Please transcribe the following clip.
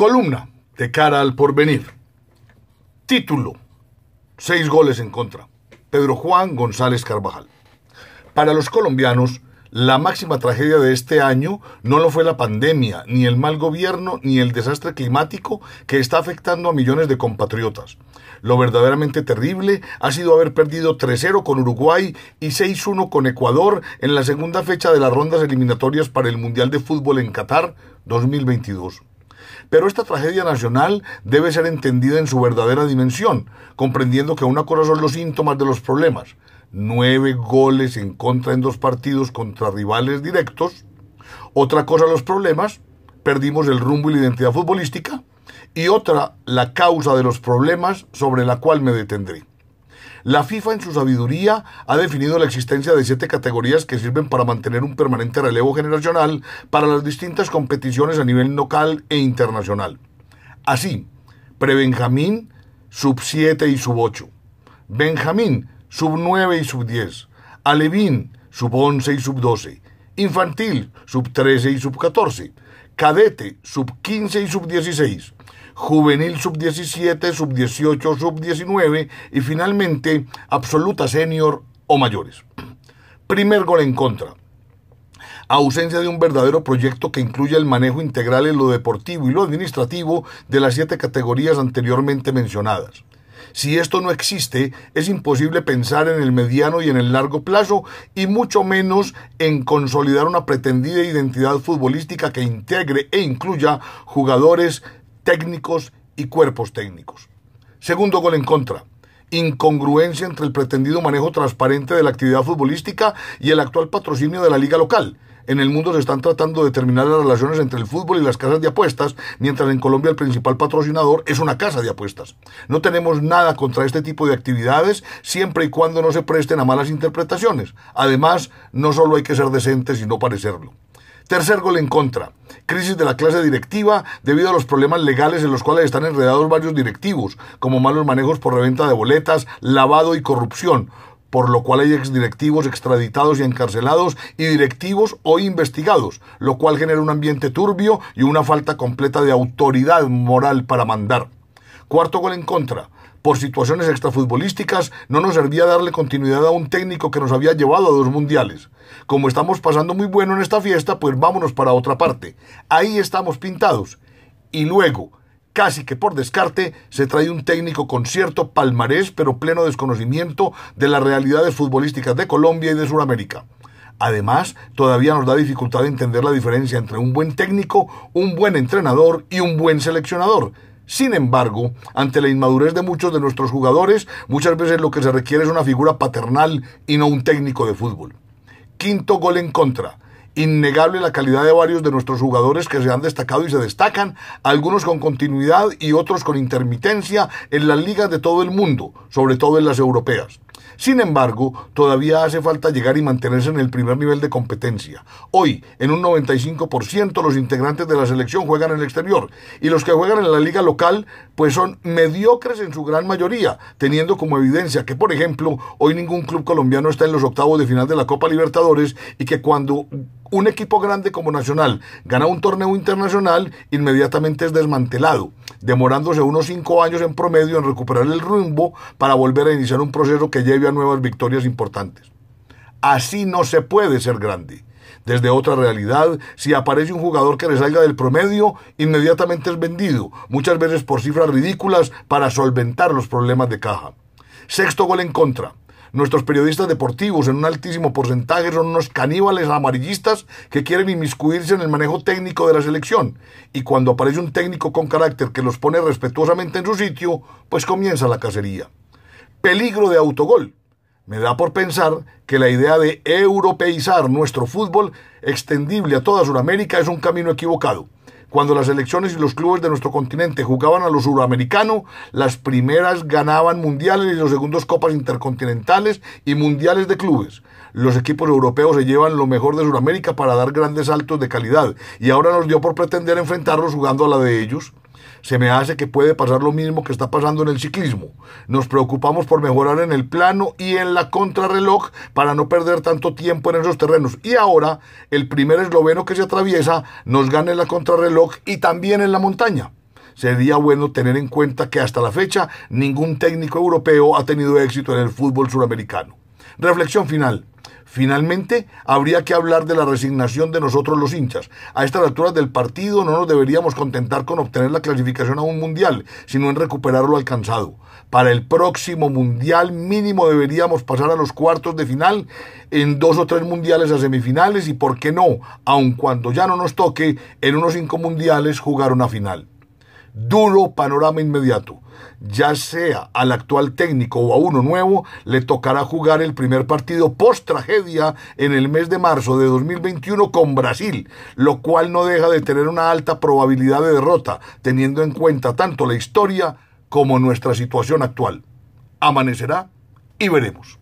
Columna de cara al porvenir. Título. Seis goles en contra. Pedro Juan González Carvajal. Para los colombianos, la máxima tragedia de este año no lo fue la pandemia, ni el mal gobierno, ni el desastre climático que está afectando a millones de compatriotas. Lo verdaderamente terrible ha sido haber perdido 3-0 con Uruguay y 6-1 con Ecuador en la segunda fecha de las rondas eliminatorias para el Mundial de Fútbol en Qatar 2022. Pero esta tragedia nacional debe ser entendida en su verdadera dimensión, comprendiendo que una cosa son los síntomas de los problemas. Nueve goles en contra en dos partidos contra rivales directos. Otra cosa los problemas, perdimos el rumbo y la identidad futbolística. Y otra, la causa de los problemas sobre la cual me detendré. La FIFA en su sabiduría ha definido la existencia de siete categorías que sirven para mantener un permanente relevo generacional para las distintas competiciones a nivel local e internacional. Así, prebenjamín, sub 7 y sub 8. Benjamín, sub 9 y sub 10. Alevín, sub 11 y sub 12. Infantil, sub 13 y sub 14. Cadete, sub 15 y sub 16 juvenil sub-17, sub-18, sub-19 y finalmente absoluta senior o mayores. Primer gol en contra. Ausencia de un verdadero proyecto que incluya el manejo integral en lo deportivo y lo administrativo de las siete categorías anteriormente mencionadas. Si esto no existe, es imposible pensar en el mediano y en el largo plazo y mucho menos en consolidar una pretendida identidad futbolística que integre e incluya jugadores técnicos y cuerpos técnicos. Segundo gol en contra. Incongruencia entre el pretendido manejo transparente de la actividad futbolística y el actual patrocinio de la liga local. En el mundo se están tratando de determinar las relaciones entre el fútbol y las casas de apuestas, mientras en Colombia el principal patrocinador es una casa de apuestas. No tenemos nada contra este tipo de actividades siempre y cuando no se presten a malas interpretaciones. Además, no solo hay que ser decentes, sino parecerlo. Tercer gol en contra. Crisis de la clase directiva debido a los problemas legales en los cuales están enredados varios directivos, como malos manejos por reventa de boletas, lavado y corrupción, por lo cual hay exdirectivos extraditados y encarcelados y directivos hoy investigados, lo cual genera un ambiente turbio y una falta completa de autoridad moral para mandar. Cuarto gol en contra por situaciones extrafutbolísticas, no nos servía darle continuidad a un técnico que nos había llevado a dos mundiales. Como estamos pasando muy bueno en esta fiesta, pues vámonos para otra parte. Ahí estamos pintados. Y luego, casi que por descarte, se trae un técnico con cierto palmarés, pero pleno desconocimiento de las realidades futbolísticas de Colombia y de Sudamérica. Además, todavía nos da dificultad de entender la diferencia entre un buen técnico, un buen entrenador y un buen seleccionador. Sin embargo, ante la inmadurez de muchos de nuestros jugadores, muchas veces lo que se requiere es una figura paternal y no un técnico de fútbol. Quinto gol en contra. Innegable la calidad de varios de nuestros jugadores que se han destacado y se destacan, algunos con continuidad y otros con intermitencia en las ligas de todo el mundo, sobre todo en las europeas. Sin embargo, todavía hace falta llegar y mantenerse en el primer nivel de competencia. Hoy, en un 95%, los integrantes de la selección juegan en el exterior y los que juegan en la liga local, pues son mediocres en su gran mayoría, teniendo como evidencia que, por ejemplo, hoy ningún club colombiano está en los octavos de final de la Copa Libertadores y que cuando un equipo grande como Nacional gana un torneo internacional, inmediatamente es desmantelado, demorándose unos cinco años en promedio en recuperar el rumbo para volver a iniciar un proceso que lleve a nuevas victorias importantes. Así no se puede ser grande. Desde otra realidad, si aparece un jugador que le salga del promedio, inmediatamente es vendido, muchas veces por cifras ridículas, para solventar los problemas de caja. Sexto gol en contra. Nuestros periodistas deportivos en un altísimo porcentaje son unos caníbales amarillistas que quieren inmiscuirse en el manejo técnico de la selección. Y cuando aparece un técnico con carácter que los pone respetuosamente en su sitio, pues comienza la cacería. Peligro de autogol. Me da por pensar que la idea de europeizar nuestro fútbol extendible a toda Sudamérica es un camino equivocado. Cuando las elecciones y los clubes de nuestro continente jugaban a lo suramericano, las primeras ganaban mundiales y los segundos copas intercontinentales y mundiales de clubes. Los equipos europeos se llevan lo mejor de Sudamérica para dar grandes saltos de calidad y ahora nos dio por pretender enfrentarlos jugando a la de ellos se me hace que puede pasar lo mismo que está pasando en el ciclismo. Nos preocupamos por mejorar en el plano y en la contrarreloj para no perder tanto tiempo en esos terrenos. Y ahora el primer esloveno que se atraviesa nos gana en la contrarreloj y también en la montaña. sería bueno tener en cuenta que hasta la fecha ningún técnico europeo ha tenido éxito en el fútbol suramericano. Reflexión final. Finalmente, habría que hablar de la resignación de nosotros los hinchas. A estas alturas del partido no nos deberíamos contentar con obtener la clasificación a un mundial, sino en recuperar lo alcanzado. Para el próximo mundial mínimo deberíamos pasar a los cuartos de final, en dos o tres mundiales a semifinales y, ¿por qué no? Aun cuando ya no nos toque, en unos cinco mundiales jugar una final. Duro panorama inmediato ya sea al actual técnico o a uno nuevo, le tocará jugar el primer partido post tragedia en el mes de marzo de 2021 con Brasil, lo cual no deja de tener una alta probabilidad de derrota, teniendo en cuenta tanto la historia como nuestra situación actual. Amanecerá y veremos.